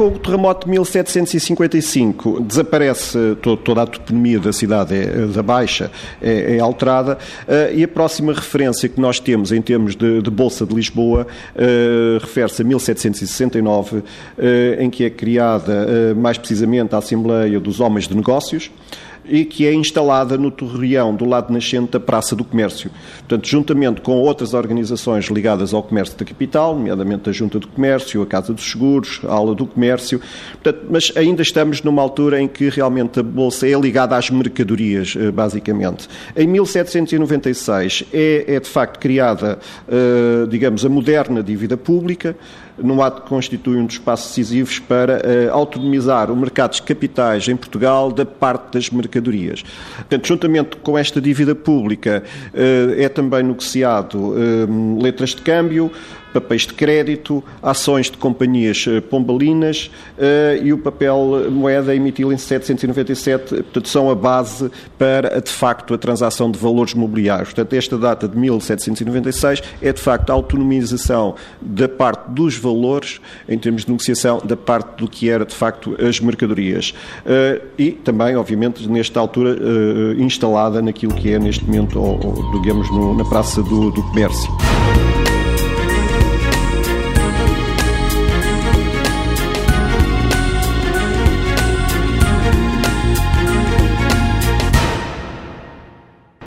Com o terremoto de 1755 desaparece toda a toponomia da cidade é, da Baixa, é, é alterada, uh, e a próxima referência que nós temos em termos de, de Bolsa de Lisboa uh, refere-se a 1769, uh, em que é criada mais precisamente a Assembleia dos Homens de Negócios e que é instalada no torreão do lado nascente da Praça do Comércio. Portanto, juntamente com outras organizações ligadas ao comércio da capital, nomeadamente a Junta do Comércio, a Casa dos Seguros, a Aula do Comércio, Portanto, mas ainda estamos numa altura em que realmente a Bolsa é ligada às mercadorias, eh, basicamente. Em 1796 é, é de facto criada, eh, digamos, a moderna dívida pública, num ato que constitui um dos passos decisivos para uh, autonomizar o mercado de capitais em Portugal da parte das mercadorias. Portanto, juntamente com esta dívida pública, uh, é também negociado uh, letras de câmbio, papéis de crédito, ações de companhias eh, pombalinas uh, e o papel moeda emitido em 797, portanto, são a base para, de facto, a transação de valores mobiliários. Portanto, esta data de 1796 é, de facto, a autonomização da parte dos valores, em termos de negociação, da parte do que era, de facto, as mercadorias. E também, obviamente, nesta altura, instalada naquilo que é, neste momento, ou, digamos, na Praça do, do Comércio.